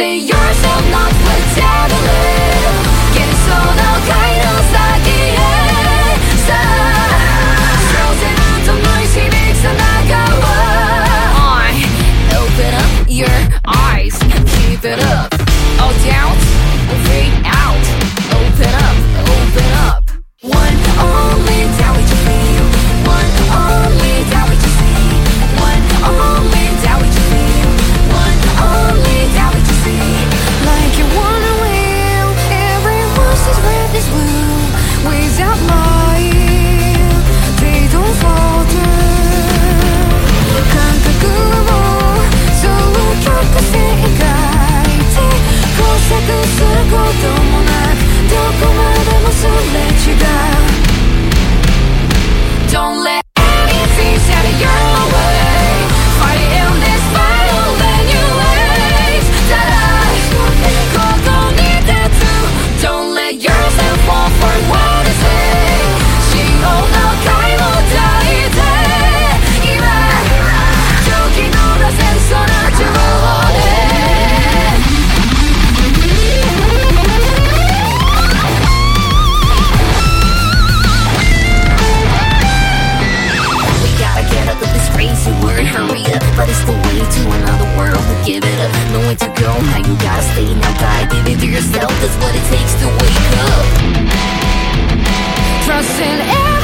say you hurry up. But it's the way to another world, give it up. No way to go, now you gotta stay Now gotta give it to yourself, that's what it takes to wake up. Trust in everything